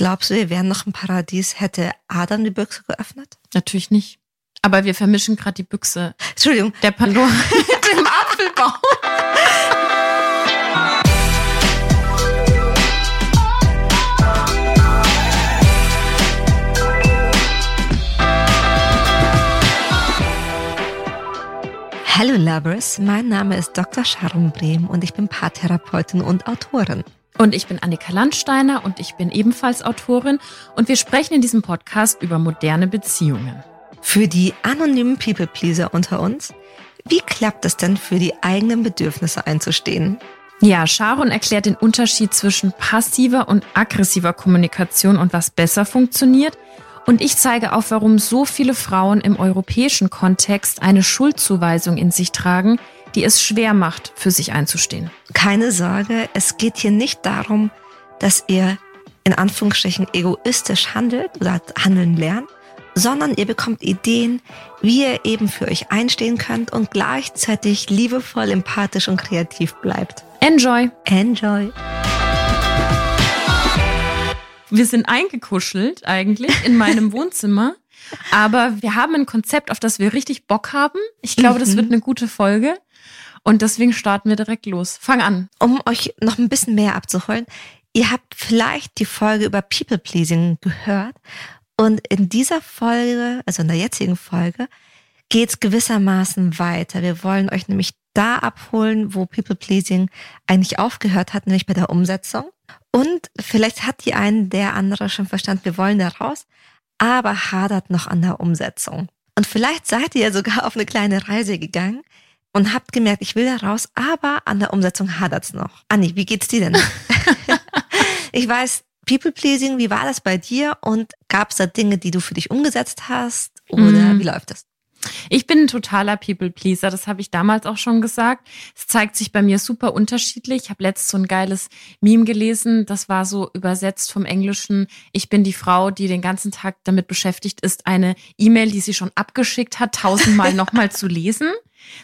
Glaubst du, wir wären noch im Paradies, hätte Adam die Büchse geöffnet? Natürlich nicht. Aber wir vermischen gerade die Büchse. Entschuldigung. Der Pandora mit dem Apfelbaum. Hallo Lovers, mein Name ist Dr. Sharon Brehm und ich bin Paartherapeutin und Autorin. Und ich bin Annika Landsteiner und ich bin ebenfalls Autorin und wir sprechen in diesem Podcast über moderne Beziehungen. Für die anonymen People-Pleaser unter uns, wie klappt es denn für die eigenen Bedürfnisse einzustehen? Ja, Sharon erklärt den Unterschied zwischen passiver und aggressiver Kommunikation und was besser funktioniert. Und ich zeige auf, warum so viele Frauen im europäischen Kontext eine Schuldzuweisung in sich tragen, die es schwer macht, für sich einzustehen. Keine Sorge, es geht hier nicht darum, dass ihr in Anführungsstrichen egoistisch handelt oder handeln lernt, sondern ihr bekommt Ideen, wie ihr eben für euch einstehen könnt und gleichzeitig liebevoll, empathisch und kreativ bleibt. Enjoy! Enjoy! Wir sind eingekuschelt eigentlich in meinem Wohnzimmer. Aber wir haben ein Konzept, auf das wir richtig Bock haben. Ich glaube, das wird eine gute Folge. Und deswegen starten wir direkt los. Fang an. Um euch noch ein bisschen mehr abzuholen, ihr habt vielleicht die Folge über People Pleasing gehört. Und in dieser Folge, also in der jetzigen Folge, geht es gewissermaßen weiter. Wir wollen euch nämlich da abholen, wo People Pleasing eigentlich aufgehört hat, nämlich bei der Umsetzung. Und vielleicht hat die einen der andere schon verstanden, wir wollen da raus, aber hadert noch an der Umsetzung. Und vielleicht seid ihr sogar auf eine kleine Reise gegangen und habt gemerkt, ich will da raus, aber an der Umsetzung hadert's noch. Anni, wie geht's dir denn? ich weiß, People Pleasing, wie war das bei dir und gab's da Dinge, die du für dich umgesetzt hast oder mm. wie läuft das? Ich bin ein totaler People-Pleaser, das habe ich damals auch schon gesagt. Es zeigt sich bei mir super unterschiedlich. Ich habe letztens so ein geiles Meme gelesen, das war so übersetzt vom Englischen. Ich bin die Frau, die den ganzen Tag damit beschäftigt ist, eine E-Mail, die sie schon abgeschickt hat, tausendmal nochmal zu lesen.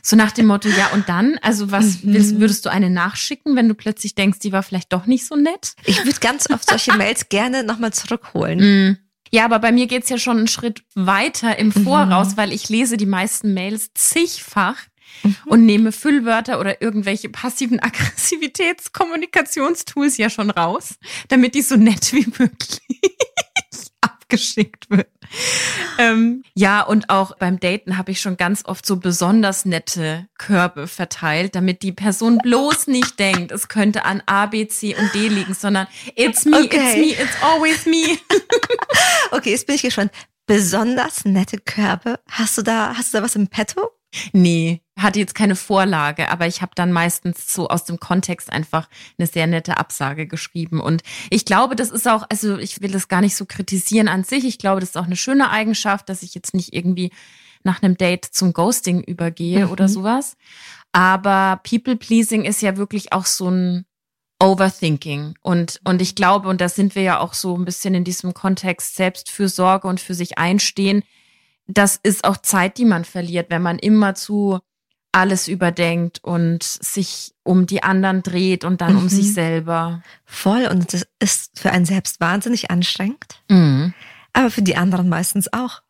So nach dem Motto, ja und dann? Also was mhm. willst, würdest du eine nachschicken, wenn du plötzlich denkst, die war vielleicht doch nicht so nett? Ich würde ganz oft solche Mails gerne nochmal zurückholen. Mhm. Ja, aber bei mir geht's ja schon einen Schritt weiter im Voraus, mhm. weil ich lese die meisten Mails zigfach mhm. und nehme Füllwörter oder irgendwelche passiven Aggressivitätskommunikationstools ja schon raus, damit die so nett wie möglich abgeschickt wird. Ähm, ja, und auch beim Daten habe ich schon ganz oft so besonders nette Körbe verteilt, damit die Person bloß nicht denkt, es könnte an A, B, C und D liegen, sondern it's me, okay. it's me, it's always me. okay, jetzt bin ich gespannt. Besonders nette Körbe. Hast du da, hast du da was im Petto? Nee, hatte jetzt keine Vorlage, aber ich habe dann meistens so aus dem Kontext einfach eine sehr nette Absage geschrieben. Und ich glaube, das ist auch, also ich will das gar nicht so kritisieren an sich. Ich glaube, das ist auch eine schöne Eigenschaft, dass ich jetzt nicht irgendwie nach einem Date zum Ghosting übergehe mhm. oder sowas. Aber People-Pleasing ist ja wirklich auch so ein Overthinking. Und, und ich glaube, und da sind wir ja auch so ein bisschen in diesem Kontext Selbstfürsorge und für sich einstehen das ist auch Zeit, die man verliert, wenn man immer zu alles überdenkt und sich um die anderen dreht und dann mhm. um sich selber. Voll. Und das ist für einen selbst wahnsinnig anstrengend. Mhm. Aber für die anderen meistens auch.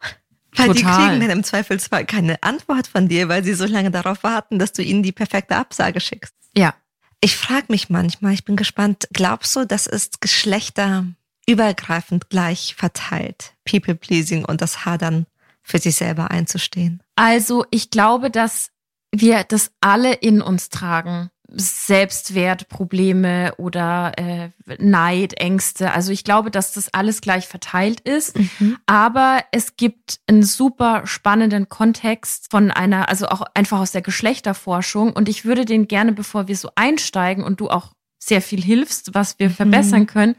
Weil Total. die kriegen dann im Zweifelsfall keine Antwort von dir, weil sie so lange darauf warten, dass du ihnen die perfekte Absage schickst. Ja. Ich frage mich manchmal, ich bin gespannt, glaubst du, das ist geschlechterübergreifend gleich verteilt? People-pleasing und das Hadern für sich selber einzustehen? Also ich glaube, dass wir das alle in uns tragen. Selbstwertprobleme oder äh, Neid, Ängste. Also ich glaube, dass das alles gleich verteilt ist. Mhm. Aber es gibt einen super spannenden Kontext von einer, also auch einfach aus der Geschlechterforschung. Und ich würde den gerne, bevor wir so einsteigen und du auch sehr viel hilfst, was wir mhm. verbessern können,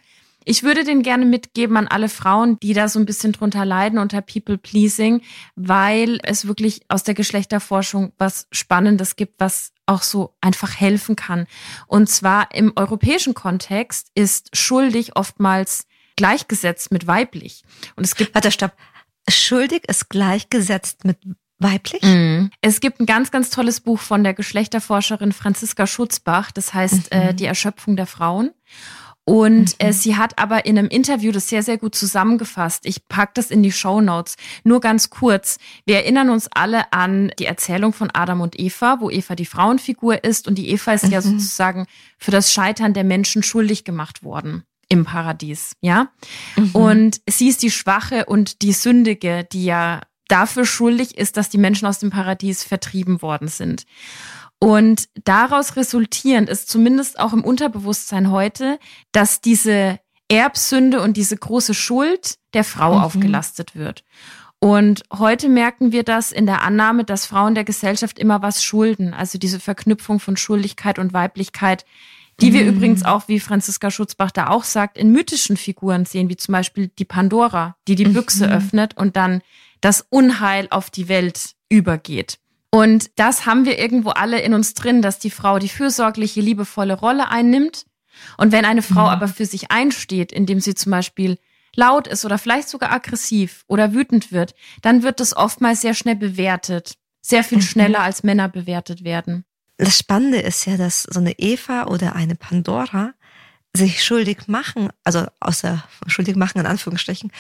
ich würde den gerne mitgeben an alle Frauen, die da so ein bisschen drunter leiden unter People Pleasing, weil es wirklich aus der Geschlechterforschung was Spannendes gibt, was auch so einfach helfen kann. Und zwar im europäischen Kontext ist schuldig oftmals gleichgesetzt mit weiblich. Und es gibt. Warte, stopp. Schuldig ist gleichgesetzt mit weiblich? Mm. Es gibt ein ganz, ganz tolles Buch von der Geschlechterforscherin Franziska Schutzbach, das heißt äh, mhm. äh, Die Erschöpfung der Frauen. Und mhm. äh, sie hat aber in einem Interview das sehr, sehr gut zusammengefasst. Ich pack das in die Show Notes. Nur ganz kurz. Wir erinnern uns alle an die Erzählung von Adam und Eva, wo Eva die Frauenfigur ist und die Eva ist mhm. ja sozusagen für das Scheitern der Menschen schuldig gemacht worden im Paradies, ja? Mhm. Und sie ist die Schwache und die Sündige, die ja dafür schuldig ist, dass die Menschen aus dem Paradies vertrieben worden sind. Und daraus resultierend ist zumindest auch im Unterbewusstsein heute, dass diese Erbsünde und diese große Schuld der Frau mhm. aufgelastet wird. Und heute merken wir das in der Annahme, dass Frauen der Gesellschaft immer was schulden. Also diese Verknüpfung von Schuldigkeit und Weiblichkeit, die wir mhm. übrigens auch, wie Franziska Schutzbach da auch sagt, in mythischen Figuren sehen, wie zum Beispiel die Pandora, die die Büchse mhm. öffnet und dann das Unheil auf die Welt übergeht. Und das haben wir irgendwo alle in uns drin, dass die Frau die fürsorgliche, liebevolle Rolle einnimmt. Und wenn eine Frau mhm. aber für sich einsteht, indem sie zum Beispiel laut ist oder vielleicht sogar aggressiv oder wütend wird, dann wird das oftmals sehr schnell bewertet. Sehr viel mhm. schneller als Männer bewertet werden. Das Spannende ist ja, dass so eine Eva oder eine Pandora sich schuldig machen, also außer schuldig machen in Anführungsstrichen,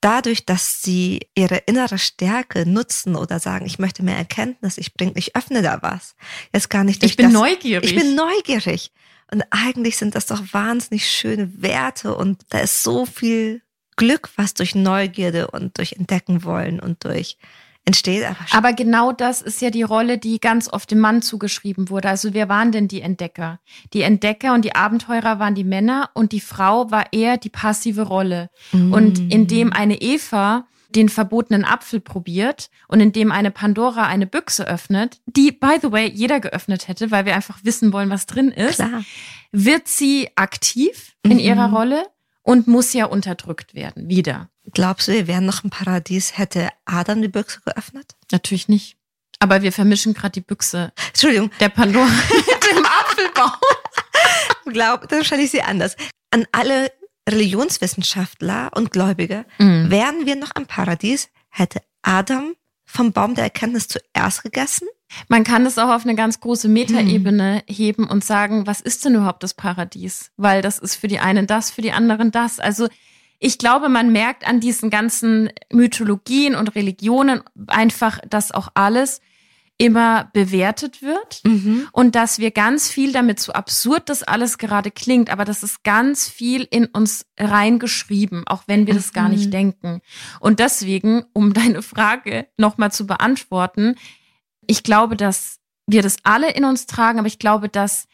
dadurch, dass sie ihre innere Stärke nutzen oder sagen, ich möchte mehr Erkenntnis, ich bringe, ich öffne da was. Jetzt gar nicht. Ich bin das, neugierig. Ich bin neugierig. Und eigentlich sind das doch wahnsinnig schöne Werte und da ist so viel Glück, was durch Neugierde und durch Entdecken wollen und durch entsteht. Aber, aber genau das ist ja die Rolle, die ganz oft dem Mann zugeschrieben wurde. Also wer waren denn die Entdecker? Die Entdecker und die Abenteurer waren die Männer und die Frau war eher die passive Rolle. Mm. Und indem eine Eva den verbotenen Apfel probiert und indem eine Pandora eine Büchse öffnet, die, by the way, jeder geöffnet hätte, weil wir einfach wissen wollen, was drin ist, Klar. wird sie aktiv in mhm. ihrer Rolle und muss ja unterdrückt werden, wieder. Glaubst du, wir wären noch im Paradies, hätte Adam die Büchse geöffnet? Natürlich nicht. Aber wir vermischen gerade die Büchse. Entschuldigung. Der Pandora mit dem Apfelbaum. Glaub, dann stelle ich sie anders. An alle Religionswissenschaftler und Gläubige, mm. wären wir noch am Paradies, hätte Adam vom Baum der Erkenntnis zuerst gegessen? Man kann es auch auf eine ganz große Metaebene hm. heben und sagen, was ist denn überhaupt das Paradies? Weil das ist für die einen das, für die anderen das. Also ich glaube, man merkt an diesen ganzen Mythologien und Religionen einfach, dass auch alles immer bewertet wird mhm. und dass wir ganz viel damit, so absurd das alles gerade klingt, aber das ist ganz viel in uns reingeschrieben, auch wenn wir das gar nicht mhm. denken. Und deswegen, um deine Frage nochmal zu beantworten, ich glaube, dass wir das alle in uns tragen, aber ich glaube, dass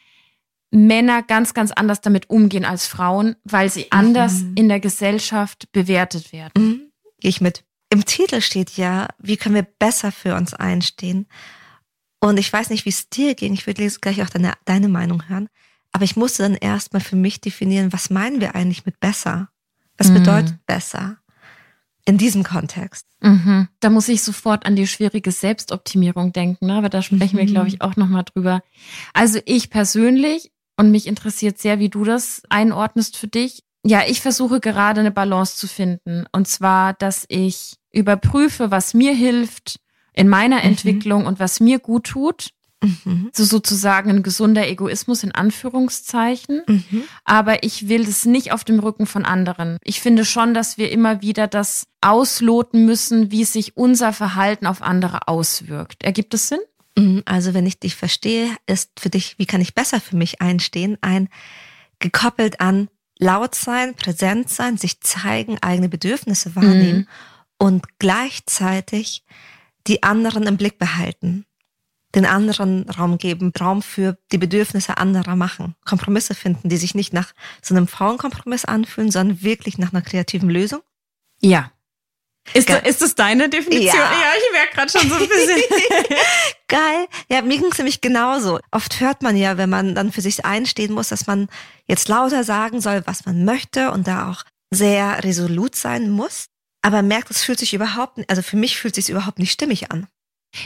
Männer ganz, ganz anders damit umgehen als Frauen, weil sie anders mhm. in der Gesellschaft bewertet werden. Mhm. Gehe ich mit. Im Titel steht ja, wie können wir besser für uns einstehen? Und ich weiß nicht, wie es dir ging. Ich würde jetzt gleich auch deine, deine Meinung hören. Aber ich musste dann erstmal für mich definieren, was meinen wir eigentlich mit besser? Was mhm. bedeutet besser? In diesem Kontext. Mhm. Da muss ich sofort an die schwierige Selbstoptimierung denken, ne? aber da sprechen mhm. wir, glaube ich, auch nochmal drüber. Also ich persönlich und mich interessiert sehr, wie du das einordnest für dich. Ja, ich versuche gerade eine Balance zu finden. Und zwar, dass ich überprüfe, was mir hilft in meiner mhm. Entwicklung und was mir gut tut. Mhm. So sozusagen ein gesunder Egoismus in Anführungszeichen. Mhm. Aber ich will das nicht auf dem Rücken von anderen. Ich finde schon, dass wir immer wieder das ausloten müssen, wie sich unser Verhalten auf andere auswirkt. Ergibt es Sinn? Mhm, also wenn ich dich verstehe, ist für dich, wie kann ich besser für mich einstehen, ein gekoppelt an laut sein, präsent sein, sich zeigen, eigene Bedürfnisse wahrnehmen mhm. und gleichzeitig die anderen im Blick behalten, den anderen Raum geben, Raum für die Bedürfnisse anderer machen, Kompromisse finden, die sich nicht nach so einem Frauenkompromiss anfühlen, sondern wirklich nach einer kreativen Lösung. Ja, ist, da, ist das deine Definition? Ja, ja ich merke gerade schon so ein bisschen. Geil. Ja, mir ging es nämlich genauso. Oft hört man ja, wenn man dann für sich einstehen muss, dass man jetzt lauter sagen soll, was man möchte und da auch sehr resolut sein muss. Aber merkt, es fühlt sich überhaupt, also für mich fühlt es sich überhaupt nicht stimmig an.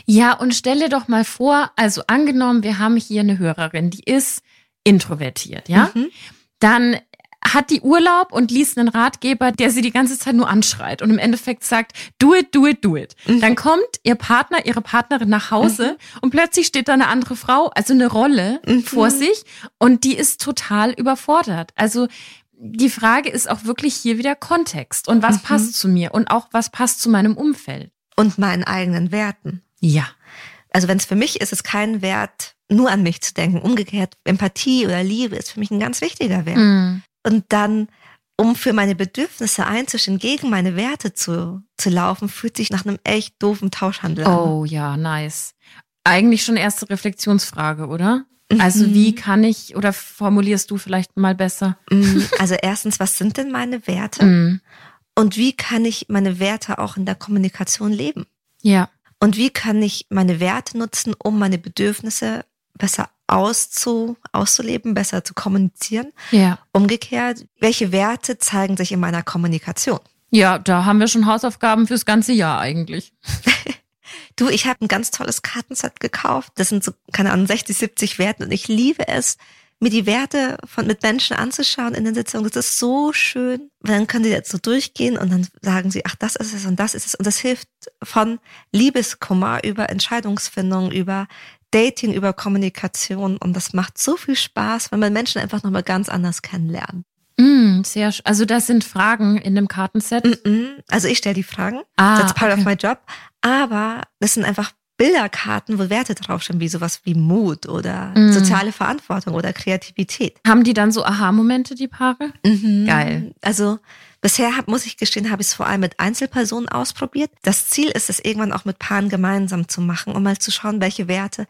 Ja, und stelle doch mal vor, also angenommen, wir haben hier eine Hörerin, die ist introvertiert, ja? Mhm. Dann hat die Urlaub und liest einen Ratgeber, der sie die ganze Zeit nur anschreit und im Endeffekt sagt, do it, do it, do it. Mhm. Dann kommt ihr Partner, ihre Partnerin nach Hause mhm. und plötzlich steht da eine andere Frau, also eine Rolle mhm. vor sich und die ist total überfordert. Also die Frage ist auch wirklich hier wieder Kontext und was passt zu mir und auch was passt zu meinem Umfeld. Und meinen eigenen Werten. Ja. Also wenn es für mich ist, ist kein Wert, nur an mich zu denken. Umgekehrt, Empathie oder Liebe ist für mich ein ganz wichtiger Wert. Mhm. Und dann, um für meine Bedürfnisse einzustehen, gegen meine Werte zu, zu laufen, fühlt sich nach einem echt doofen Tauschhandel an. Oh ja, nice. Eigentlich schon erste Reflexionsfrage, oder? Also Mhm. wie kann ich oder formulierst du vielleicht mal besser? Mm, Also erstens, was sind denn meine Werte? Mhm. Und wie kann ich meine Werte auch in der Kommunikation leben? Ja. Und wie kann ich meine Werte nutzen, um meine Bedürfnisse besser auszu, auszuleben, besser zu kommunizieren? Ja. Umgekehrt, welche Werte zeigen sich in meiner Kommunikation? Ja, da haben wir schon Hausaufgaben fürs ganze Jahr eigentlich. Du, ich habe ein ganz tolles Kartenset gekauft. Das sind so, keine Ahnung, 60, 70 Werte und ich liebe es, mir die Werte von mit Menschen anzuschauen in den Sitzungen. Das ist so schön. Weil Dann können sie jetzt so durchgehen und dann sagen sie, ach, das ist es und das ist es. Und das hilft von Liebeskummer über Entscheidungsfindung, über Dating, über Kommunikation. Und das macht so viel Spaß, wenn man Menschen einfach nochmal ganz anders kennenlernt. Mm, sehr, also das sind Fragen in dem Kartenset. Mhm. Also ich stelle die Fragen. Ah, That's part of okay. my job. Aber das sind einfach Bilderkarten, wo Werte draufstehen, wie sowas wie Mut oder Mm. soziale Verantwortung oder Kreativität. Haben die dann so Aha-Momente, die Paare? Geil. Also bisher hab, muss ich gestehen, habe ich es vor allem mit Einzelpersonen ausprobiert. Das Ziel ist es irgendwann auch mit Paaren gemeinsam zu machen, um mal zu schauen, welche Werte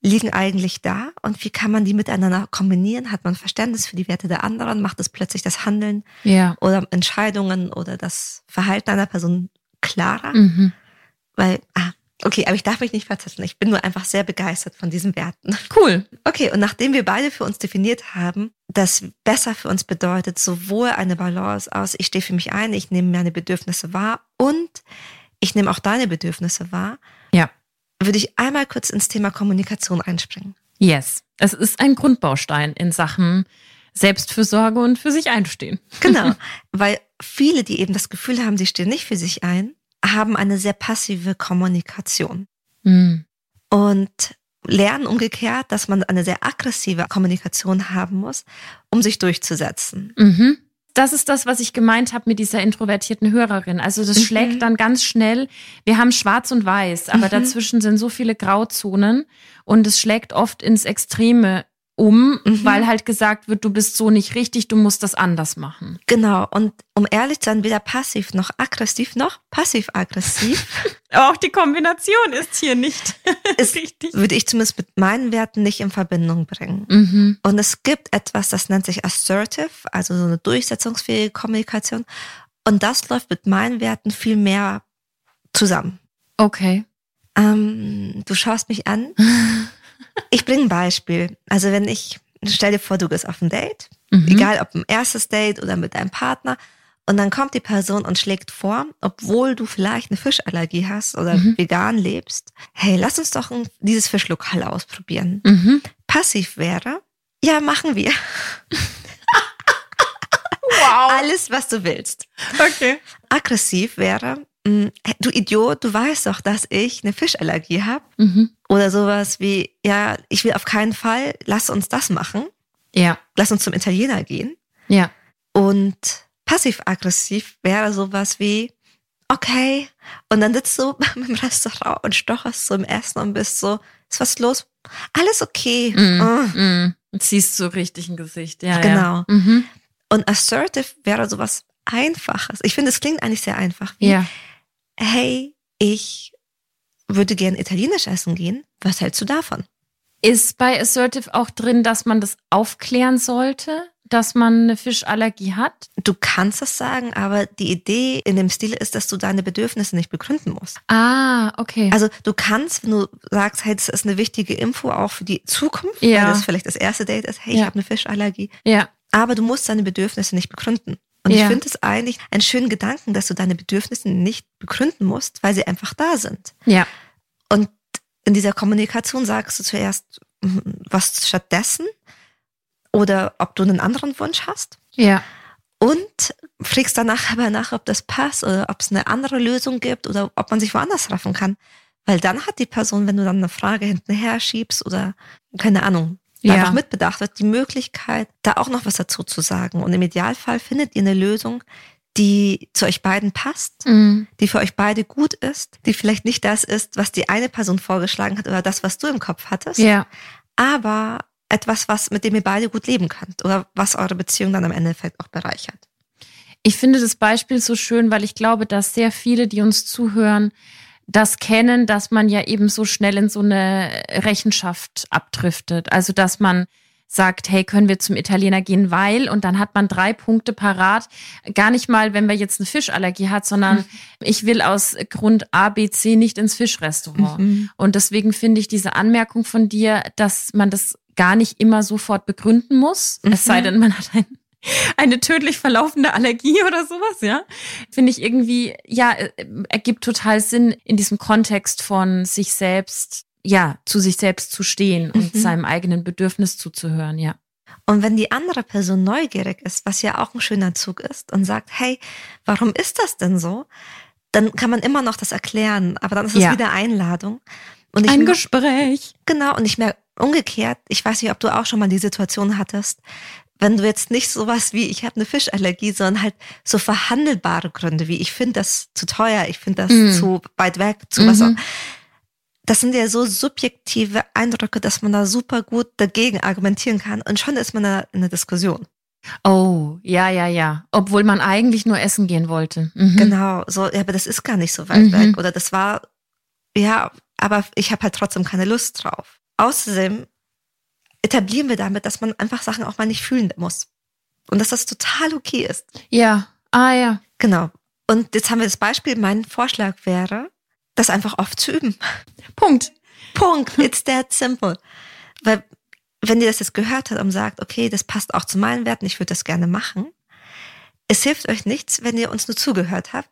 liegen eigentlich da und wie kann man die miteinander kombinieren? Hat man Verständnis für die Werte der anderen? Macht es plötzlich das Handeln Ja. oder Entscheidungen oder das Verhalten einer Person klarer? Mhm. Weil, ah, okay, aber ich darf mich nicht verzetteln. Ich bin nur einfach sehr begeistert von diesen Werten. Cool. Okay, und nachdem wir beide für uns definiert haben, dass besser für uns bedeutet, sowohl eine Balance aus, ich stehe für mich ein, ich nehme meine Bedürfnisse wahr und ich nehme auch deine Bedürfnisse wahr, Ja. würde ich einmal kurz ins Thema Kommunikation einspringen. Yes. Es ist ein Grundbaustein in Sachen Selbstfürsorge und für sich einstehen. Genau, weil viele, die eben das Gefühl haben, sie stehen nicht für sich ein, haben eine sehr passive Kommunikation. Mhm. und lernen umgekehrt, dass man eine sehr aggressive Kommunikation haben muss, um sich durchzusetzen. Mhm. Das ist das, was ich gemeint habe mit dieser introvertierten Hörerin. Also das Mhm. schlägt dann ganz schnell. Wir haben schwarz und weiß, aber Mhm. dazwischen sind so viele Grauzonen und es schlägt oft ins Extreme um, Mhm. weil halt gesagt wird, du bist so nicht richtig, du musst das anders machen. Genau. Und um ehrlich zu sein, weder passiv noch aggressiv noch passiv-aggressiv Auch die Kombination ist hier nicht ist, richtig. würde ich zumindest mit meinen Werten nicht in Verbindung bringen. Mhm. Und es gibt etwas, das nennt sich assertive, also so eine durchsetzungsfähige Kommunikation. Und das läuft mit meinen Werten viel mehr zusammen. Okay. Ähm, du schaust mich an. Ich bringe ein Beispiel. Also wenn ich, stell dir vor, du gehst auf ein Date, Mhm. egal ob ein erstes Date oder mit deinem Partner, und dann kommt die Person und schlägt vor, obwohl du vielleicht eine Fischallergie hast oder Mhm. vegan lebst, hey, lass uns doch ein, dieses Fischlokal ausprobieren. Mhm. Passiv wäre, ja, machen wir. Wow. Alles, was du willst. Okay. Aggressiv wäre, du Idiot, du weißt doch, dass ich eine Fischallergie habe. Mhm. Oder sowas wie, ja, ich will auf keinen Fall, lass uns das machen. Ja. Lass uns zum Italiener gehen. Ja. Und passiv-aggressiv wäre sowas wie, okay. Und dann sitzt du im Restaurant und stocherst so im Essen und bist so, ist was los? Alles okay. Mhm. Ah. Mhm. Ziehst so richtig ein Gesicht. Ja, Genau. Ja. Mhm. Und assertive wäre sowas Einfaches. Ich finde, es klingt eigentlich sehr einfach. Wie, ja. Hey, ich würde gern italienisch essen gehen. Was hältst du davon? Ist bei Assertive auch drin, dass man das aufklären sollte, dass man eine Fischallergie hat? Du kannst das sagen, aber die Idee in dem Stil ist, dass du deine Bedürfnisse nicht begründen musst. Ah, okay. Also du kannst, wenn du sagst, hey, das ist eine wichtige Info auch für die Zukunft, Ja. weil das vielleicht das erste Date ist, hey, ich Ja. habe eine Fischallergie, ja. aber du musst deine Bedürfnisse nicht begründen. Und ich Ja. finde es eigentlich einen schönen Gedanken, dass du deine Bedürfnisse nicht begründen musst, weil sie einfach da sind. Ja. Und in dieser Kommunikation sagst du zuerst mm, was stattdessen oder ob du einen anderen Wunsch hast Ja. und fragst danach aber nach, ob das passt oder ob es eine andere Lösung gibt oder ob man sich woanders treffen kann. Weil dann hat die Person, wenn du dann eine Frage hintenher schiebst oder keine Ahnung, ja. einfach mitbedacht wird, die Möglichkeit, da auch noch was dazu zu sagen. Und im Idealfall findet ihr eine Lösung, die zu euch beiden passt, mhm. die für euch beide gut ist, die vielleicht nicht das ist, was die eine Person vorgeschlagen hat oder das, was du im Kopf hattest, ja. aber etwas, was mit dem ihr beide gut leben könnt oder was eure Beziehung dann am Endeffekt auch bereichert. Ich finde das Beispiel so schön, weil ich glaube, dass sehr viele, die uns zuhören, das kennen, dass man ja eben so schnell in so eine Rechenschaft abdriftet. Also, dass man sagt, hey, können wir zum Italiener gehen, weil, und dann hat man drei Punkte parat. Gar nicht mal, wenn man jetzt eine Fischallergie hat, sondern mhm. ich will aus Grund A, B, C nicht ins Fischrestaurant. Mhm. Und deswegen finde ich diese Anmerkung von dir, dass man das gar nicht immer sofort begründen muss, mhm. es sei denn, man hat ein eine tödlich verlaufende Allergie oder sowas, ja, finde ich irgendwie, ja, äh, ergibt total Sinn in diesem Kontext von sich selbst ja, zu sich selbst zu stehen und mhm. seinem eigenen Bedürfnis zuzuhören, ja. Und wenn die andere Person neugierig ist, was ja auch ein schöner Zug ist, und sagt, hey, warum ist das denn so? Dann kann man immer noch das erklären, aber dann ist es ja. wieder Einladung. Und Ein Gespräch. Genau, und ich merke umgekehrt, ich weiß nicht, ob du auch schon mal die Situation hattest, wenn du jetzt nicht sowas wie, ich habe eine Fischallergie, sondern halt so verhandelbare Gründe wie, ich finde das zu teuer, ich finde das mm. zu weit weg, zu mhm. was auch das sind ja so subjektive Eindrücke, dass man da super gut dagegen argumentieren kann und schon ist man da in einer Diskussion. Oh, ja, ja, ja. Obwohl man eigentlich nur essen gehen wollte. Mhm. Genau, so, ja, aber das ist gar nicht so weit mhm. weg. Oder das war, ja, aber ich habe halt trotzdem keine Lust drauf. Außerdem etablieren wir damit, dass man einfach Sachen auch mal nicht fühlen muss. Und dass das total okay ist. Ja, ah ja. Genau. Und jetzt haben wir das Beispiel, mein Vorschlag wäre, das einfach oft zu üben. Punkt. Punkt. It's that simple. Weil, wenn ihr das jetzt gehört habt und sagt, okay, das passt auch zu meinen Werten, ich würde das gerne machen, es hilft euch nichts, wenn ihr uns nur zugehört habt.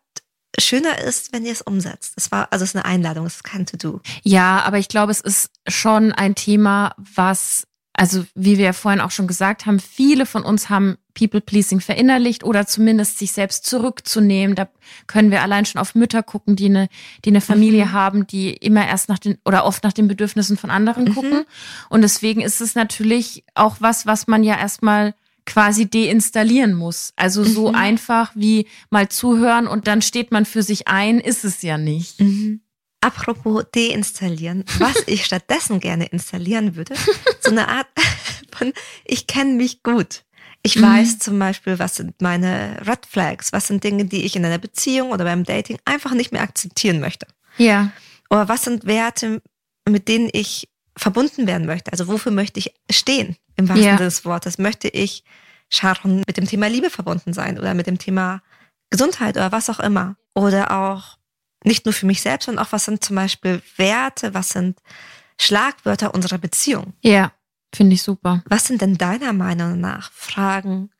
Schöner ist, wenn ihr es umsetzt. Es war, also es ist eine Einladung, es ist kein To-Do. Ja, aber ich glaube, es ist schon ein Thema, was also wie wir ja vorhin auch schon gesagt haben, viele von uns haben People-Pleasing verinnerlicht oder zumindest sich selbst zurückzunehmen. Da können wir allein schon auf Mütter gucken, die eine, die eine Familie mhm. haben, die immer erst nach den oder oft nach den Bedürfnissen von anderen mhm. gucken. Und deswegen ist es natürlich auch was, was man ja erstmal quasi deinstallieren muss. Also so mhm. einfach wie mal zuhören und dann steht man für sich ein, ist es ja nicht. Mhm. Apropos deinstallieren, was ich stattdessen gerne installieren würde, so eine Art von, ich kenne mich gut. Ich mhm. weiß zum Beispiel, was sind meine Red Flags, was sind Dinge, die ich in einer Beziehung oder beim Dating einfach nicht mehr akzeptieren möchte. Ja. Oder was sind Werte, mit denen ich verbunden werden möchte? Also wofür möchte ich stehen im wahrsten ja. Sinne des Wortes? Möchte ich Sharon mit dem Thema Liebe verbunden sein oder mit dem Thema Gesundheit oder was auch immer? Oder auch nicht nur für mich selbst, sondern auch, was sind zum Beispiel Werte, was sind Schlagwörter unserer Beziehung. Ja, finde ich super. Was sind denn deiner Meinung nach Fragen,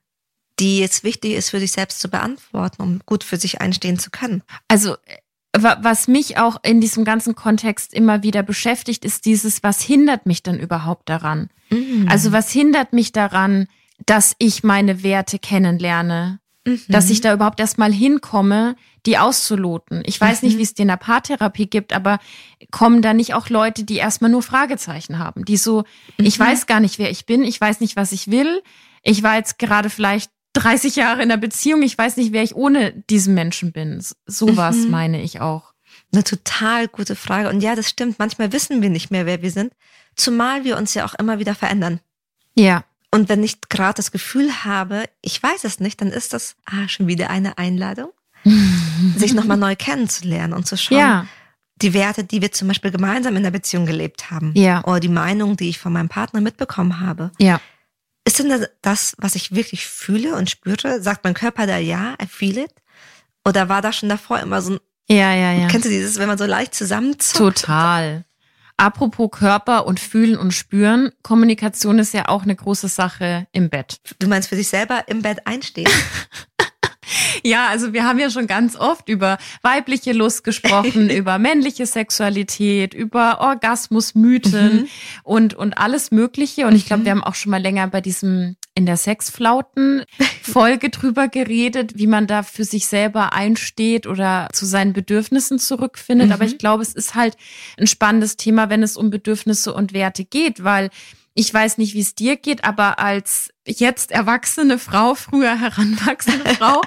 die jetzt wichtig ist für sich selbst zu beantworten, um gut für sich einstehen zu können? Also was mich auch in diesem ganzen Kontext immer wieder beschäftigt, ist dieses, was hindert mich denn überhaupt daran? Mhm. Also was hindert mich daran, dass ich meine Werte kennenlerne, mhm. dass ich da überhaupt erstmal hinkomme, die auszuloten. Ich weiß mhm. nicht, wie es dir in der Paartherapie gibt, aber kommen da nicht auch Leute, die erstmal nur Fragezeichen haben, die so, mhm. ich weiß gar nicht, wer ich bin, ich weiß nicht, was ich will. Ich war jetzt gerade vielleicht 30 Jahre in der Beziehung, ich weiß nicht, wer ich ohne diesen Menschen bin. Sowas mhm. meine ich auch. Eine total gute Frage. Und ja, das stimmt. Manchmal wissen wir nicht mehr, wer wir sind. Zumal wir uns ja auch immer wieder verändern. Ja. Und wenn ich gerade das Gefühl habe, ich weiß es nicht, dann ist das ah, schon wieder eine Einladung sich nochmal neu kennenzulernen und zu schauen, ja. die Werte, die wir zum Beispiel gemeinsam in der Beziehung gelebt haben, ja. oder die Meinung, die ich von meinem Partner mitbekommen habe. Ja. Ist denn das, was ich wirklich fühle und spüre? Sagt mein Körper da ja, I feel it? Oder war da schon davor immer so ein, ja, ja, ja. Kennst du dieses, wenn man so leicht zusammenzuckt? Total. Apropos Körper und Fühlen und Spüren, Kommunikation ist ja auch eine große Sache im Bett. Du meinst für sich selber im Bett einstehen? Ja, also wir haben ja schon ganz oft über weibliche Lust gesprochen, über männliche Sexualität, über Orgasmusmythen mhm. und, und alles Mögliche. Und ich glaube, mhm. wir haben auch schon mal länger bei diesem in der Sexflauten-Folge drüber geredet, wie man da für sich selber einsteht oder zu seinen Bedürfnissen zurückfindet. Mhm. Aber ich glaube, es ist halt ein spannendes Thema, wenn es um Bedürfnisse und Werte geht, weil ich weiß nicht, wie es dir geht, aber als jetzt erwachsene Frau, früher heranwachsende Frau,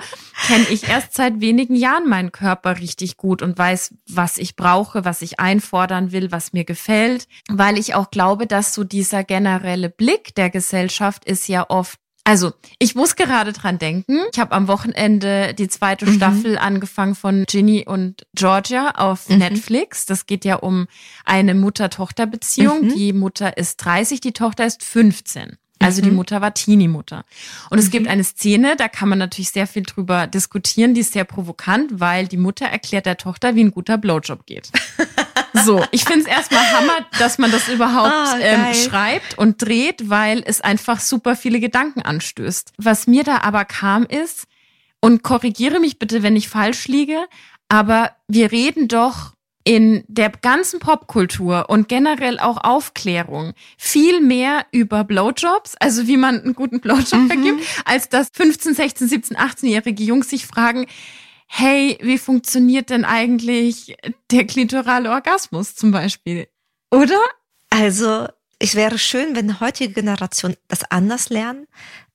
kenne ich erst seit wenigen Jahren meinen Körper richtig gut und weiß, was ich brauche, was ich einfordern will, was mir gefällt, weil ich auch glaube, dass so dieser generelle Blick der Gesellschaft ist ja oft also, ich muss gerade dran denken. Ich habe am Wochenende die zweite mhm. Staffel angefangen von Ginny und Georgia auf mhm. Netflix. Das geht ja um eine Mutter-Tochter-Beziehung. Mhm. Die Mutter ist 30, die Tochter ist 15. Also die mhm. Mutter war Teenie-Mutter. Und es gibt mhm. eine Szene, da kann man natürlich sehr viel drüber diskutieren, die ist sehr provokant, weil die Mutter erklärt der Tochter, wie ein guter Blowjob geht. So, ich finde es erstmal Hammer, dass man das überhaupt oh, ähm, schreibt und dreht, weil es einfach super viele Gedanken anstößt. Was mir da aber kam ist, und korrigiere mich bitte, wenn ich falsch liege, aber wir reden doch in der ganzen Popkultur und generell auch Aufklärung viel mehr über Blowjobs, also wie man einen guten Blowjob mhm. vergibt, als dass 15, 16, 17, 18-jährige Jungs sich fragen, hey, wie funktioniert denn eigentlich der klitorale Orgasmus zum Beispiel? Oder? Also, es wäre schön, wenn heutige Generation das anders lernen,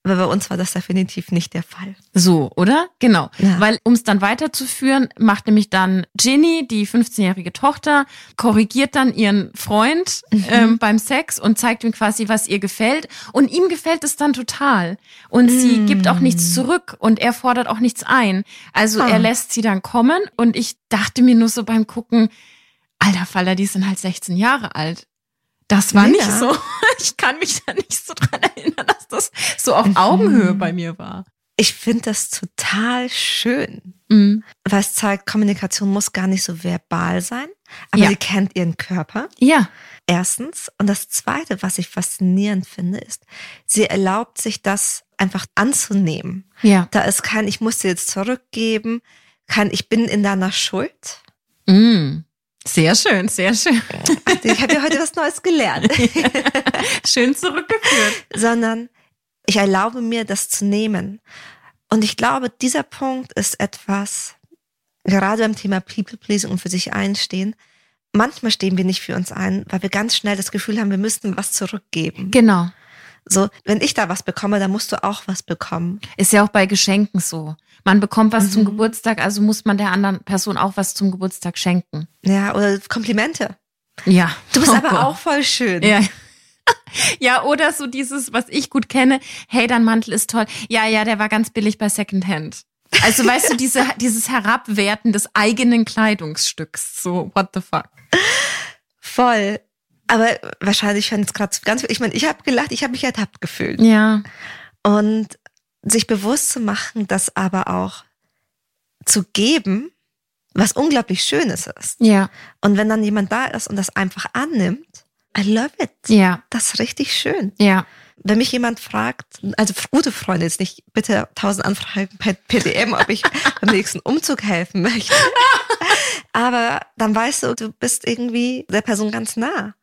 aber bei uns war das definitiv nicht der Fall. So, oder? Genau. Ja. Weil, um es dann weiterzuführen, macht nämlich dann Ginny, die 15-jährige Tochter, korrigiert dann ihren Freund mhm. ähm, beim Sex und zeigt ihm quasi, was ihr gefällt. Und ihm gefällt es dann total. Und mhm. sie gibt auch nichts zurück und er fordert auch nichts ein. Also ah. er lässt sie dann kommen und ich dachte mir nur so beim Gucken, alter Faller, die sind halt 16 Jahre alt. Das war ja. nicht so. Ich kann mich da nicht so dran erinnern, dass das so auf mhm. Augenhöhe bei mir war. Ich finde das total schön, mhm. weil es zeigt, Kommunikation muss gar nicht so verbal sein, aber ja. sie kennt ihren Körper. Ja. Erstens. Und das Zweite, was ich faszinierend finde, ist, sie erlaubt sich das einfach anzunehmen. Ja. Da ist kein, ich muss dir jetzt zurückgeben, kein, ich bin in deiner Schuld. Mhm. Sehr schön, sehr schön. Ich habe ja heute was Neues gelernt. schön zurückgeführt. Sondern ich erlaube mir, das zu nehmen. Und ich glaube, dieser Punkt ist etwas, gerade beim Thema People Pleasing und für sich einstehen. Manchmal stehen wir nicht für uns ein, weil wir ganz schnell das Gefühl haben, wir müssten was zurückgeben. Genau. So, wenn ich da was bekomme, dann musst du auch was bekommen. Ist ja auch bei Geschenken so. Man bekommt was mhm. zum Geburtstag, also muss man der anderen Person auch was zum Geburtstag schenken. Ja, oder Komplimente. Ja. Du bist oh aber Gott. auch voll schön. Ja. Ja, oder so dieses, was ich gut kenne, hey, dein Mantel ist toll. Ja, ja, der war ganz billig bei Secondhand. Also weißt du, diese, dieses Herabwerten des eigenen Kleidungsstücks. So, what the fuck? Voll. Aber wahrscheinlich fand es gerade ganz, ich meine, ich habe gelacht, ich habe mich ertappt gefühlt. Ja. Und sich bewusst zu machen, dass aber auch zu geben, was unglaublich Schönes ist. Ja. Und wenn dann jemand da ist und das einfach annimmt, I love it. Ja. Das ist richtig schön. Ja. Wenn mich jemand fragt, also gute Freunde jetzt nicht, bitte tausend Anfragen per PDM, ob ich beim nächsten Umzug helfen möchte. Aber dann weißt du, du bist irgendwie der Person ganz nah.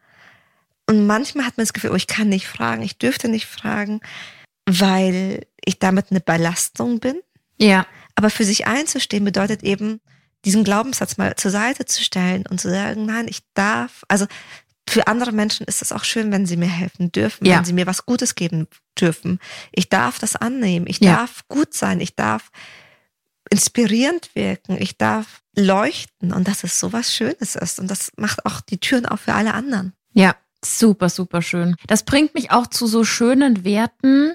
Und manchmal hat man das Gefühl, oh, ich kann nicht fragen, ich dürfte nicht fragen, weil ich damit eine Belastung bin. Ja. Aber für sich einzustehen bedeutet eben, diesen Glaubenssatz mal zur Seite zu stellen und zu sagen, nein, ich darf, also für andere Menschen ist es auch schön, wenn sie mir helfen dürfen, ja. wenn sie mir was Gutes geben dürfen. Ich darf das annehmen, ich ja. darf gut sein, ich darf inspirierend wirken, ich darf leuchten und dass es so was Schönes ist und das macht auch die Türen auf für alle anderen. Ja, Super, super schön. Das bringt mich auch zu so schönen Werten.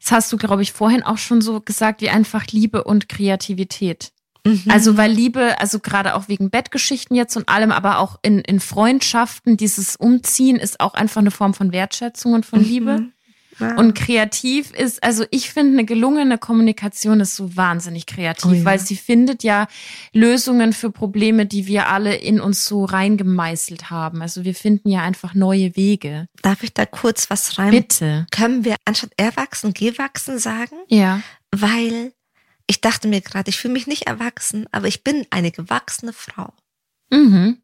Das hast du, glaube ich, vorhin auch schon so gesagt, wie einfach Liebe und Kreativität. Mhm. Also, weil Liebe, also gerade auch wegen Bettgeschichten jetzt und allem, aber auch in, in Freundschaften, dieses Umziehen ist auch einfach eine Form von Wertschätzung und von mhm. Liebe. Und kreativ ist, also ich finde, eine gelungene Kommunikation ist so wahnsinnig kreativ, oh ja. weil sie findet ja Lösungen für Probleme, die wir alle in uns so reingemeißelt haben. Also wir finden ja einfach neue Wege. Darf ich da kurz was rein? Bitte. Können wir anstatt erwachsen, gewachsen sagen? Ja. Weil ich dachte mir gerade, ich fühle mich nicht erwachsen, aber ich bin eine gewachsene Frau. Mhm.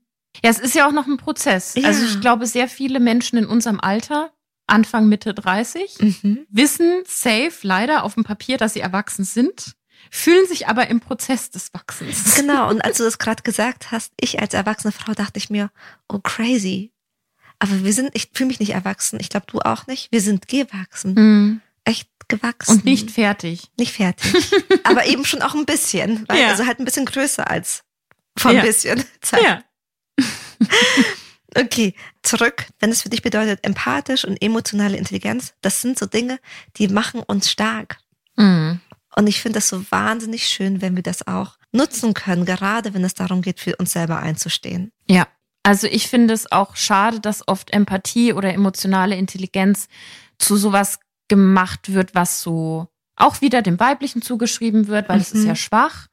Ja, es ist ja auch noch ein Prozess. Ja. Also ich glaube, sehr viele Menschen in unserem Alter Anfang, Mitte 30, mhm. wissen safe leider auf dem Papier, dass sie erwachsen sind, fühlen sich aber im Prozess des Wachsens. Genau, und als du das gerade gesagt hast, ich als erwachsene Frau dachte ich mir, oh crazy. Aber wir sind, ich fühle mich nicht erwachsen. Ich glaube, du auch nicht. Wir sind gewachsen. Mhm. Echt gewachsen. Und nicht fertig. Nicht fertig. Aber eben schon auch ein bisschen. Weil, Ja. Also halt ein bisschen größer als vor ein Ja. bisschen Zeit. Ja. Okay, zurück. Wenn es für dich bedeutet, empathisch und emotionale Intelligenz, das sind so Dinge, die machen uns stark. Mhm. Und ich finde das so wahnsinnig schön, wenn wir das auch nutzen können, gerade wenn es darum geht, für uns selber einzustehen. Ja. Also ich finde es auch schade, dass oft Empathie oder emotionale Intelligenz zu sowas gemacht wird, was so auch wieder dem Weiblichen zugeschrieben wird, weil es ist Mhm. ja schwach.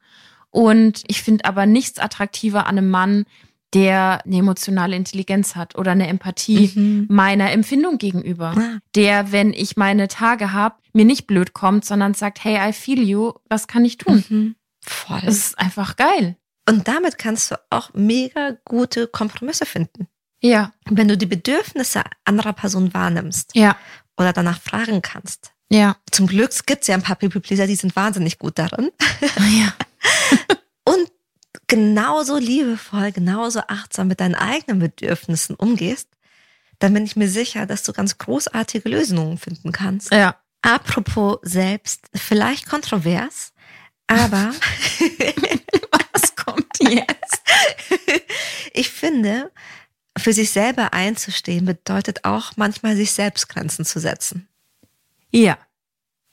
Und ich finde aber nichts attraktiver an einem Mann, der eine emotionale Intelligenz hat oder eine Empathie Mhm. meiner Empfindung gegenüber. Ah, Der, wenn ich meine Tage habe, mir nicht blöd kommt, sondern sagt, hey, I feel you, was kann ich tun? mhm. Voll. Das ist einfach geil. Und damit kannst du auch mega gute Kompromisse finden. Ja, Wenn du die Bedürfnisse anderer Personen wahrnimmst ja, oder danach fragen kannst. ja, Zum Glück gibt es ja ein paar People Pleaser, die sind wahnsinnig gut darin. ja. Und genauso liebevoll, genauso achtsam mit deinen eigenen Bedürfnissen umgehst, dann bin ich mir sicher, dass du ganz großartige Lösungen finden kannst. Ja. Apropos selbst, vielleicht kontrovers, aber Was kommt jetzt? ich finde, für sich selber einzustehen bedeutet auch manchmal, sich selbst Grenzen zu setzen. Ja.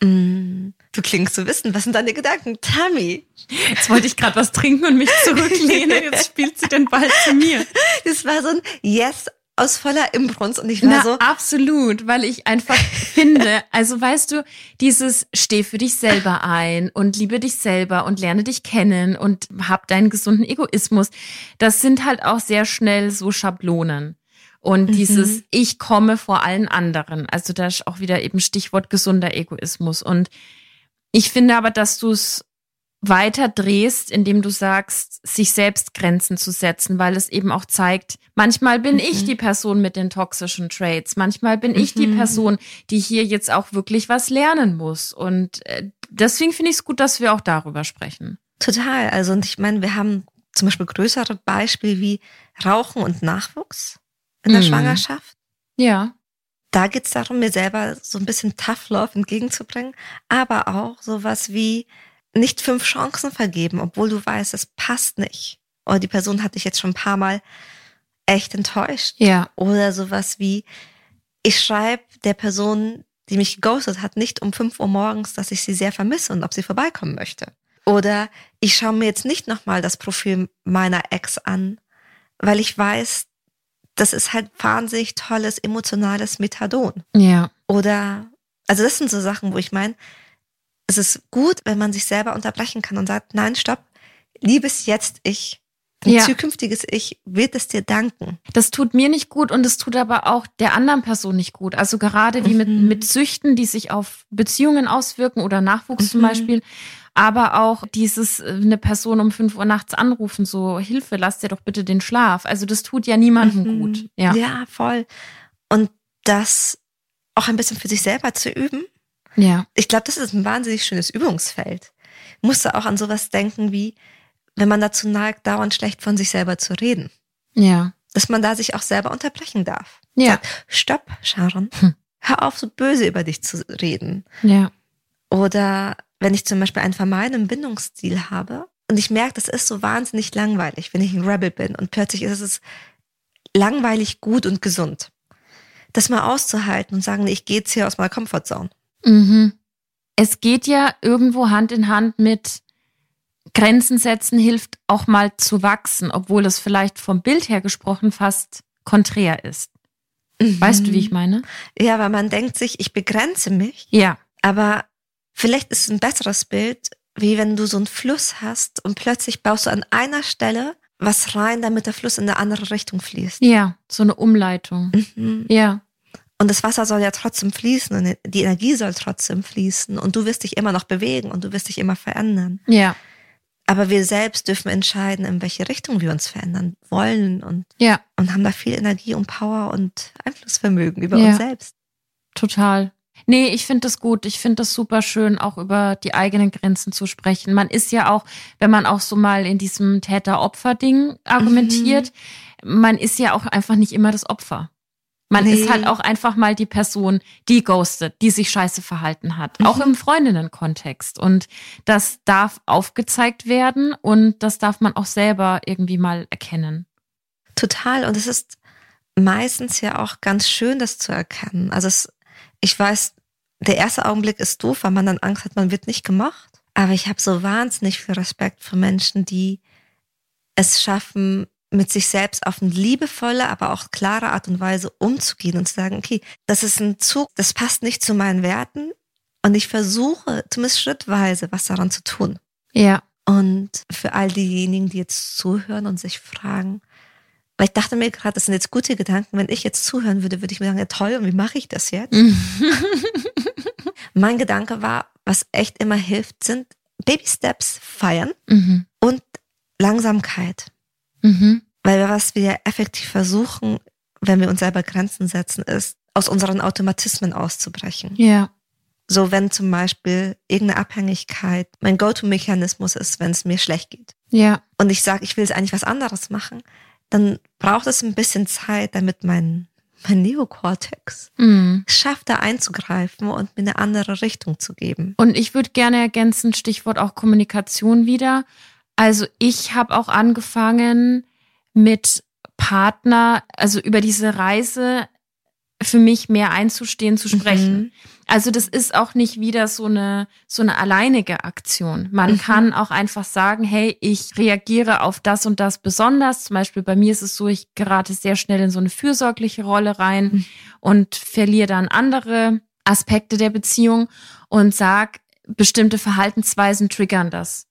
Mm, Du klingst zu wissen, was sind deine Gedanken? Tammy, Jetzt wollte ich gerade was trinken und mich zurücklehnen. Jetzt spielt sie den Ball zu mir. das war so ein Yes aus voller Imbrunst und ich war Na, so, absolut, weil ich einfach finde, also weißt du, dieses steh für dich selber ein und liebe dich selber und lerne dich kennen und hab deinen gesunden Egoismus. Das sind halt auch sehr schnell so Schablonen. Und Mhm. dieses Ich komme vor allen anderen. Also da ist auch wieder eben Stichwort gesunder Egoismus. Und ich finde aber, dass du es weiter drehst, indem du sagst, sich selbst Grenzen zu setzen, weil es eben auch zeigt, manchmal bin ich Mhm. die Person mit den toxischen Traits, manchmal bin ich die Mhm. Person, die hier jetzt auch wirklich was lernen muss. Und äh, deswegen finde ich es gut, dass wir auch darüber sprechen. Total. Also, und ich meine, wir haben zum Beispiel größere Beispiele wie Rauchen und Nachwuchs in der Mhm. Schwangerschaft. Ja. Da geht es darum, mir selber so ein bisschen Tough Love entgegenzubringen, aber auch sowas wie nicht fünf Chancen vergeben, obwohl du weißt, es passt nicht. Oder die Person hat dich jetzt schon ein paar Mal echt enttäuscht. Ja. Oder sowas wie, ich schreibe der Person, die mich geghostet hat, nicht um 5 Uhr morgens, dass ich sie sehr vermisse und ob sie vorbeikommen möchte. Oder ich schaue mir jetzt nicht nochmal das Profil meiner Ex an, weil ich weiß, das ist halt wahnsinnig tolles emotionales Methadon. Ja. Oder, also das sind so Sachen, wo ich meine, es ist gut, wenn man sich selber unterbrechen kann und sagt, nein, stopp, liebes jetzt ich, ein Ja. zukünftiges Ich wird es dir danken. Das tut mir nicht gut und es tut aber auch der anderen Person nicht gut. Also gerade wie mit, Mhm. mit Süchten, die sich auf Beziehungen auswirken oder Nachwuchs zum Mhm. Beispiel. Aber auch dieses, äh, eine Person um 5 Uhr nachts anrufen, so Hilfe, lass dir doch bitte den Schlaf. Also das tut ja niemandem Mhm. gut. Ja. ja, voll. Und das auch ein bisschen für sich selber zu üben. Ja. Ich glaube, das ist ein wahnsinnig schönes Übungsfeld. Musst du auch an sowas denken wie, wenn man dazu neigt, dauernd schlecht von sich selber zu reden. Ja. Dass man da sich auch selber unterbrechen darf. Ja. Sagt, stopp, Sharon. Hm. Hör auf, so böse über dich zu reden. Ja. Oder wenn ich zum Beispiel einen vermeidenden Bindungsstil habe und ich merke, das ist so wahnsinnig langweilig, wenn ich ein Rebel bin und plötzlich ist es langweilig, gut und gesund. Das mal auszuhalten und sagen, ich gehe jetzt hier aus meiner Comfortzone. Mhm. Es geht ja irgendwo Hand in Hand mit Grenzen setzen hilft auch mal zu wachsen, obwohl es vielleicht vom Bild her gesprochen fast konträr ist. Weißt du, wie ich meine? Ja, weil man denkt sich, ich begrenze mich, Ja. aber vielleicht ist es ein besseres Bild, wie wenn du so einen Fluss hast und plötzlich baust du an einer Stelle was rein, damit der Fluss in eine andere Richtung fließt. Ja, so eine Umleitung. Mhm. Ja. Und das Wasser soll ja trotzdem fließen und die Energie soll trotzdem fließen und du wirst dich immer noch bewegen und du wirst dich immer verändern. Ja. Aber wir selbst dürfen entscheiden, in welche Richtung wir uns verändern wollen und, Ja, und haben da viel Energie und Power und Einflussvermögen über Ja. uns selbst. total. Nee, ich finde das gut. Ich finde das super schön, auch über die eigenen Grenzen zu sprechen. Man ist ja auch, wenn man auch so mal in diesem Täter-Opfer-Ding argumentiert, man ist ja auch einfach nicht immer das Opfer. Man Nee. ist halt auch einfach mal die Person, die ghostet, die sich scheiße verhalten hat. Auch Mhm. im Freundinnenkontext. Und das darf aufgezeigt werden und das darf man auch selber irgendwie mal erkennen. Total. Und es ist meistens ja auch ganz schön, das zu erkennen. Also es, ich weiß, der erste Augenblick ist doof, weil man dann Angst hat, man wird nicht gemocht. Aber ich habe so wahnsinnig viel Respekt für Menschen, die es schaffen, mit sich selbst auf eine liebevolle, aber auch klare Art und Weise umzugehen und zu sagen, okay, das ist ein Zug, das passt nicht zu meinen Werten. Und ich versuche, zumindest schrittweise, was daran zu tun. Ja. Und für all diejenigen, die jetzt zuhören und sich fragen, weil ich dachte mir gerade, das sind jetzt gute Gedanken, wenn ich jetzt zuhören würde, würde ich mir sagen, ja toll, und wie mache ich das jetzt? Mein Gedanke war, was echt immer hilft, sind Baby Steps feiern mhm. und Langsamkeit. Mhm. Weil was wir effektiv versuchen, wenn wir uns selber Grenzen setzen, ist, aus unseren Automatismen auszubrechen. Ja. So wenn zum Beispiel irgendeine Abhängigkeit mein Go-To-Mechanismus ist, wenn es mir schlecht geht. Ja. und ich sage, ich will jetzt eigentlich was anderes machen, dann braucht es ein bisschen Zeit, damit mein, mein Neokortex Mhm. schafft, da einzugreifen und mir eine andere Richtung zu geben. Und ich würde gerne ergänzen, Stichwort auch Kommunikation wieder. Also ich habe auch angefangen mit Partner, also über diese Reise für mich mehr einzustehen, zu sprechen. Mhm. Also das ist auch nicht wieder so eine so eine alleinige Aktion. Man Mhm. kann auch einfach sagen, hey, ich reagiere auf das und das besonders. Zum Beispiel bei mir ist es so, ich gerate sehr schnell in so eine fürsorgliche Rolle rein Mhm. und verliere dann andere Aspekte der Beziehung und sag, bestimmte Verhaltensweisen triggern das.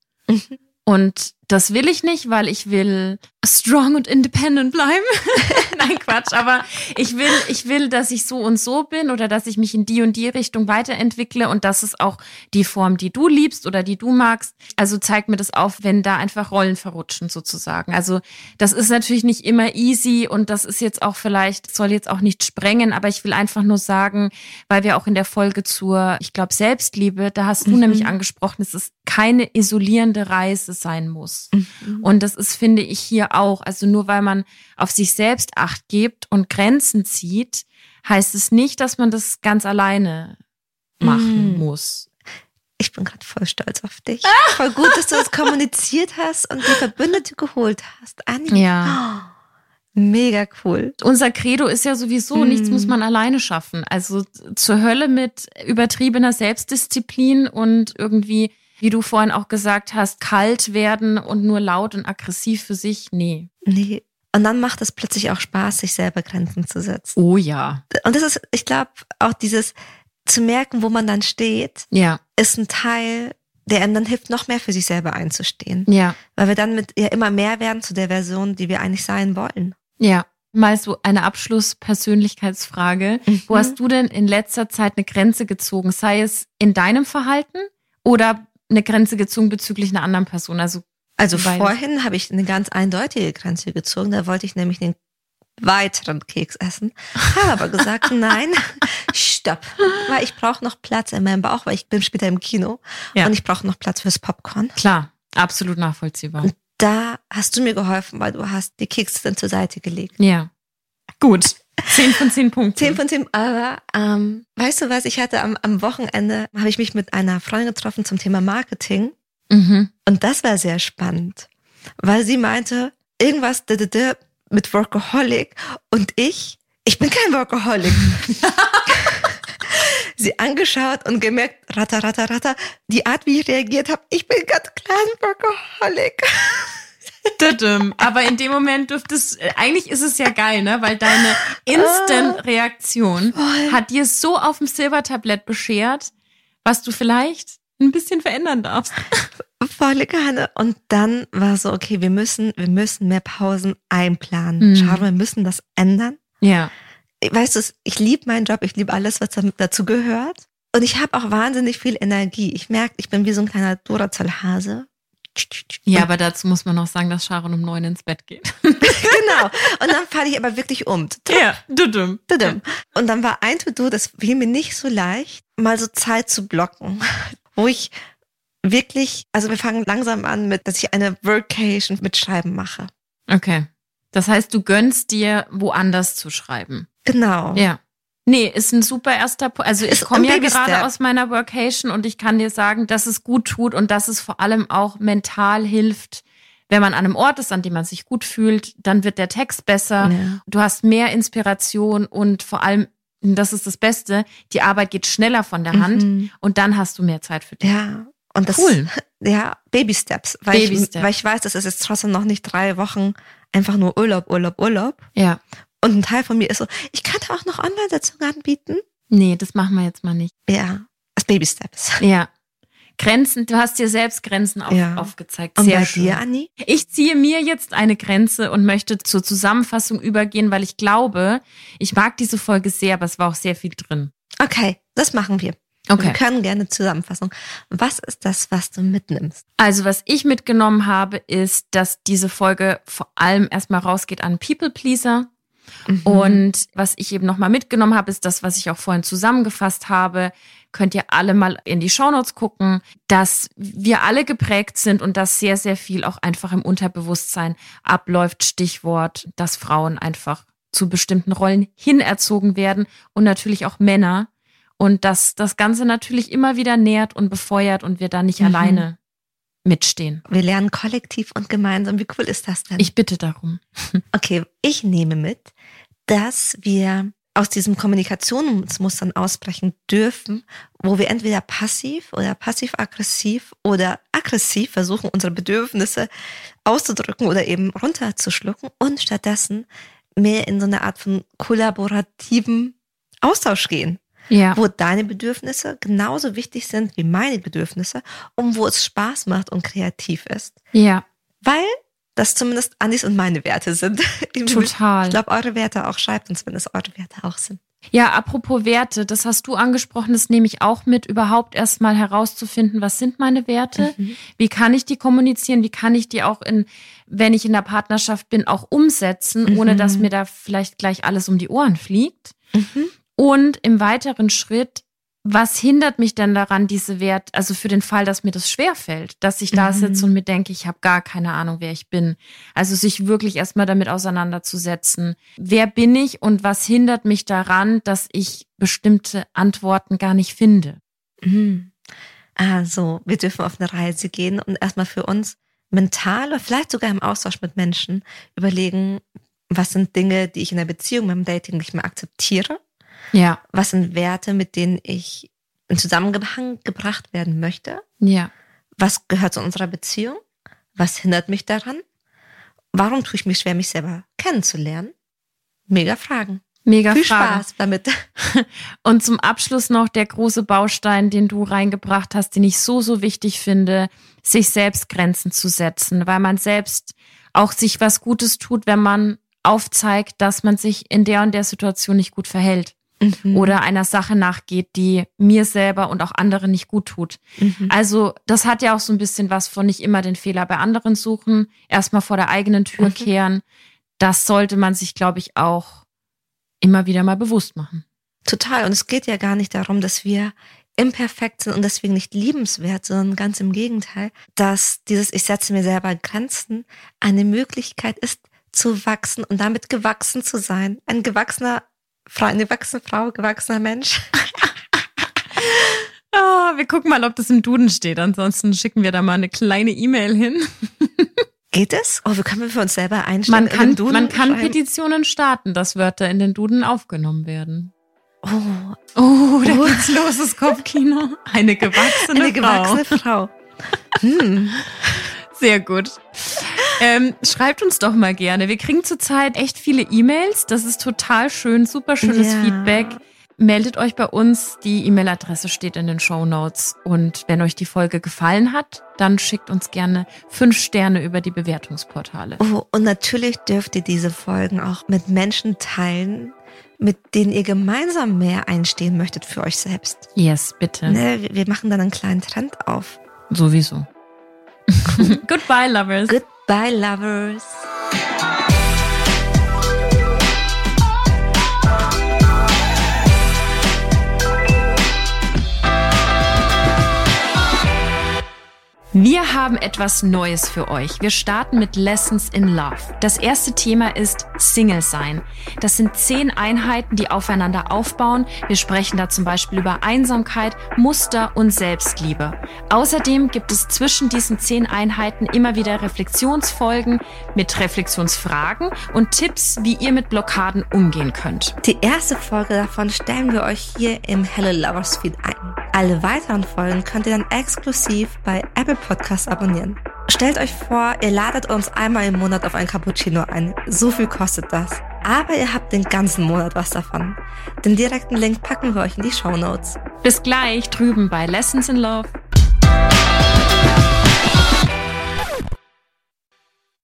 Und das will ich nicht, weil ich will strong und independent bleiben. Nein, Quatsch, aber ich will, ich will, dass ich so und so bin oder dass ich mich in die und die Richtung weiterentwickle und das ist auch die Form, die du liebst oder die du magst. Also zeig mir das auf, wenn da einfach Rollen verrutschen sozusagen. Also das ist natürlich nicht immer easy und das ist jetzt auch vielleicht, soll jetzt auch nicht sprengen, aber ich will einfach nur sagen, weil wir auch in der Folge zur, ich glaube, Selbstliebe, da hast du Mhm. nämlich angesprochen, dass es keine isolierende Reise sein muss. Mhm. Und das ist, finde ich, hier auch. Also nur weil man auf sich selbst Acht gibt und Grenzen zieht, heißt es nicht, dass man das ganz alleine machen Mm. muss. Ich bin gerade voll stolz auf dich. Voll gut, dass du das kommuniziert hast und die Verbündete geholt hast. Anni. Ja. Oh, mega cool. Unser Credo ist ja sowieso, Mm. nichts muss man alleine schaffen. Also zur Hölle mit übertriebener Selbstdisziplin und irgendwie, wie du vorhin auch gesagt hast, kalt werden und nur laut und aggressiv für sich. Nee. Nee. Und dann macht es plötzlich auch Spaß, sich selber Grenzen zu setzen. Oh ja. Und das ist, ich glaube, auch dieses zu merken, wo man dann steht, Ja, ist ein Teil, der einem dann hilft, noch mehr für sich selber einzustehen. ja, Weil wir dann mit ja immer mehr werden zu der Version, die wir eigentlich sein wollen. ja. Mal so eine Abschluss-Persönlichkeitsfrage. Wo Mhm. hast du denn in letzter Zeit eine Grenze gezogen? Sei es in deinem Verhalten oder eine Grenze gezogen bezüglich einer anderen Person? Also Also Beides. vorhin habe ich eine ganz eindeutige Grenze gezogen. Da wollte ich nämlich den weiteren Keks essen. Habe aber gesagt, nein, stopp. Weil ich brauche noch Platz in meinem Bauch, weil ich bin später im Kino. Ja. Und ich brauche noch Platz fürs Popcorn. klar, absolut nachvollziehbar. Da hast du mir geholfen, weil du hast die Kekse dann zur Seite gelegt. Ja. Gut. Zehn von zehn Punkten. Zehn von zehn, aber ähm, weißt du was, ich hatte am, am Wochenende, habe ich mich mit einer Freundin getroffen zum Thema Marketing Mhm. und das war sehr spannend, weil sie meinte, irgendwas d -d -d mit Workaholic und ich, ich bin kein Workaholic. sie angeschaut und gemerkt, ratter, ratter, ratter, die Art, wie ich reagiert habe, ich bin ganz klar ein Workaholic. Aber in dem Moment dürfte es, äh, eigentlich ist es ja geil, ne? Weil deine Instant-Reaktion Voll. hat dir so auf dem Silbertablett beschert, was du vielleicht ein bisschen verändern darfst. Volle Kanne. Und dann war so, okay, wir müssen, wir müssen mehr Pausen einplanen. Mhm. Schau, wir müssen das ändern. Ja. Weißt du, ich liebe meinen Job, ich liebe alles, was dazu gehört. Und ich habe auch wahnsinnig viel Energie. Ich merke, ich bin wie so ein kleiner Duracell-Hase. Ja, aber dazu muss man noch sagen, dass Sharon um neun ins Bett geht. genau. Und dann falle ich aber wirklich um. Ja, dudum. Tudum. Und dann war ein To-Do, das fiel mir nicht so leicht, mal so Zeit zu blocken, wo ich wirklich, also wir fangen langsam an mit, dass ich eine Workation mit Schreiben mache. Okay. Das heißt, du gönnst dir, woanders zu schreiben. Genau. Ja. Nee, ist ein super erster Punkt. Also ich komme ja gerade aus meiner Workation und ich kann dir sagen, dass es gut tut und dass es vor allem auch mental hilft, wenn man an einem Ort ist, an dem man sich gut fühlt, dann wird der Text besser. Ja. Du hast mehr Inspiration und vor allem, das ist das Beste, die Arbeit geht schneller von der Hand Mhm. und dann hast du mehr Zeit für dich. Ja. Und das, Cool. ja, Baby Steps. Weil, Baby ich, Steps. weil ich weiß, das ist jetzt trotzdem noch nicht drei Wochen einfach nur Urlaub, Urlaub, Urlaub. Ja. Und ein Teil von mir ist so, ich könnte auch noch Online-Sitzungen anbieten. Nee, das machen wir jetzt mal nicht. Ja, als Baby Steps. Ja. Grenzen, du hast dir selbst Grenzen auf, Ja. aufgezeigt. Und Sehr bei schön. dir, Anni? Ich ziehe mir jetzt eine Grenze und möchte zur Zusammenfassung übergehen, weil ich glaube, ich mag diese Folge sehr, aber es war auch sehr viel drin. Okay, das machen wir. Wir können gerne Zusammenfassung. Was ist das, was du mitnimmst? Also was ich mitgenommen habe, ist, dass diese Folge vor allem erstmal rausgeht an People Pleaser. Mhm. Und was ich eben nochmal mitgenommen habe, ist das, was ich auch vorhin zusammengefasst habe. Könnt ihr alle mal in die Shownotes gucken, dass wir alle geprägt sind und dass sehr, sehr viel auch einfach im Unterbewusstsein abläuft. Stichwort, dass Frauen einfach zu bestimmten Rollen hinerzogen werden und natürlich auch Männer. Und dass das Ganze natürlich immer wieder nährt und befeuert und wir da nicht Mhm. alleine mitstehen. wir lernen kollektiv und gemeinsam. Wie cool ist das denn? Ich bitte darum. Okay, ich nehme mit, dass wir aus diesen Kommunikationsmustern ausbrechen dürfen, wo wir entweder passiv oder passiv-aggressiv oder aggressiv versuchen, unsere Bedürfnisse auszudrücken oder eben runterzuschlucken und stattdessen mehr in so eine Art von kollaborativen Austausch gehen, Ja. wo deine Bedürfnisse genauso wichtig sind wie meine Bedürfnisse und wo es Spaß macht und kreativ ist. Ja, Weil das zumindest Anis und meine Werte sind. total. Ich glaube, eure Werte auch schreibt uns, wenn es eure Werte auch sind. Ja, apropos Werte, das hast du angesprochen, das nehme ich auch mit, überhaupt erstmal herauszufinden, was sind meine Werte, wie kann ich die kommunizieren, wie kann ich die auch in, wenn ich in der Partnerschaft bin, auch umsetzen, ohne Mhm. dass mir da vielleicht gleich alles um die Ohren fliegt. Mhm. Und im weiteren Schritt, was hindert mich denn daran, diese Wert, also für den Fall, dass mir das schwerfällt, dass ich da Mhm. sitze und mir denke, ich habe gar keine Ahnung, wer ich bin. Also sich wirklich erstmal damit auseinanderzusetzen. Wer bin ich und was hindert mich daran, dass ich bestimmte Antworten gar nicht finde? Mhm. Also, wir dürfen auf eine Reise gehen und erstmal für uns mental oder vielleicht sogar im Austausch mit Menschen überlegen, was sind Dinge, die ich in der Beziehung, beim Dating nicht mehr akzeptiere? Ja, Was sind Werte, mit denen ich in Zusammenhang gebracht werden möchte? ja, Was gehört zu unserer Beziehung? Was hindert mich daran? Warum tue ich mich schwer, mich selber kennenzulernen? Mega Fragen. mega Viel Frage. Spaß damit. Und zum Abschluss noch der große Baustein, den du reingebracht hast, den ich so, so wichtig finde, sich selbst Grenzen zu setzen, weil man selbst auch sich was Gutes tut, wenn man aufzeigt, dass man sich in der und der Situation nicht gut verhält Mhm. oder einer Sache nachgeht, die mir selber und auch anderen nicht gut tut. Mhm. Also das hat ja auch so ein bisschen was von nicht immer den Fehler bei anderen suchen, erstmal vor der eigenen Tür Mhm. kehren. Das sollte man sich, glaube ich, auch immer wieder mal bewusst machen. Total. Und es geht ja gar nicht darum, dass wir imperfekt sind und deswegen nicht liebenswert, sondern ganz im Gegenteil, dass dieses Ich setze mir selber Grenzen eine Möglichkeit ist, zu wachsen und damit gewachsen zu sein. Ein gewachsener eine gewachsene Frau, gewachsener Mensch. Ah, wir gucken mal, ob das im Duden steht. Ansonsten schicken wir da mal eine kleine E-Mail hin. Geht es? Oh, wie können wir für uns selber einstellen? Man kann, den Duden man kann schreiben? Petitionen starten, dass Wörter in den Duden aufgenommen werden. Oh, Oh, da Oh. geht's los, das Kopfkino. Eine gewachsene eine Frau. gewachsene Frau. Hm. Sehr gut. Ähm, schreibt uns doch mal gerne. Wir kriegen zurzeit echt viele E-Mails. Das ist total schön, super schönes Ja. Feedback. Meldet euch bei uns. Die E-Mail-Adresse steht in den Show Notes. Und wenn euch die Folge gefallen hat, dann schickt uns gerne fünf Sterne über die Bewertungsportale. Oh, und natürlich dürft ihr diese Folgen auch mit Menschen teilen, mit denen ihr gemeinsam mehr einstehen möchtet für euch selbst. Yes, bitte. Ne, wir- wir machen dann einen kleinen Trend auf. Sowieso. Goodbye, Lovers. Goodbye, Lovers. Wir haben etwas Neues für euch. Wir starten mit Lessons in Love. Das erste Thema ist Single sein. Das sind zehn Einheiten, die aufeinander aufbauen. Wir sprechen da zum Beispiel über Einsamkeit, Muster und Selbstliebe. Außerdem gibt es zwischen diesen zehn Einheiten immer wieder Reflexionsfolgen mit Reflexionsfragen und Tipps, wie ihr mit Blockaden umgehen könnt. Die erste Folge davon stellen wir euch hier im Hello Lovers Feed ein. Alle weiteren Folgen könnt ihr dann exklusiv bei Apple Podcasts abonnieren. Stellt euch vor, ihr ladet uns einmal im Monat auf ein Cappuccino ein. So viel kostet das. Aber ihr habt den ganzen Monat was davon. Den direkten Link packen wir euch in die Show Notes. Bis gleich drüben bei Lessons in Love.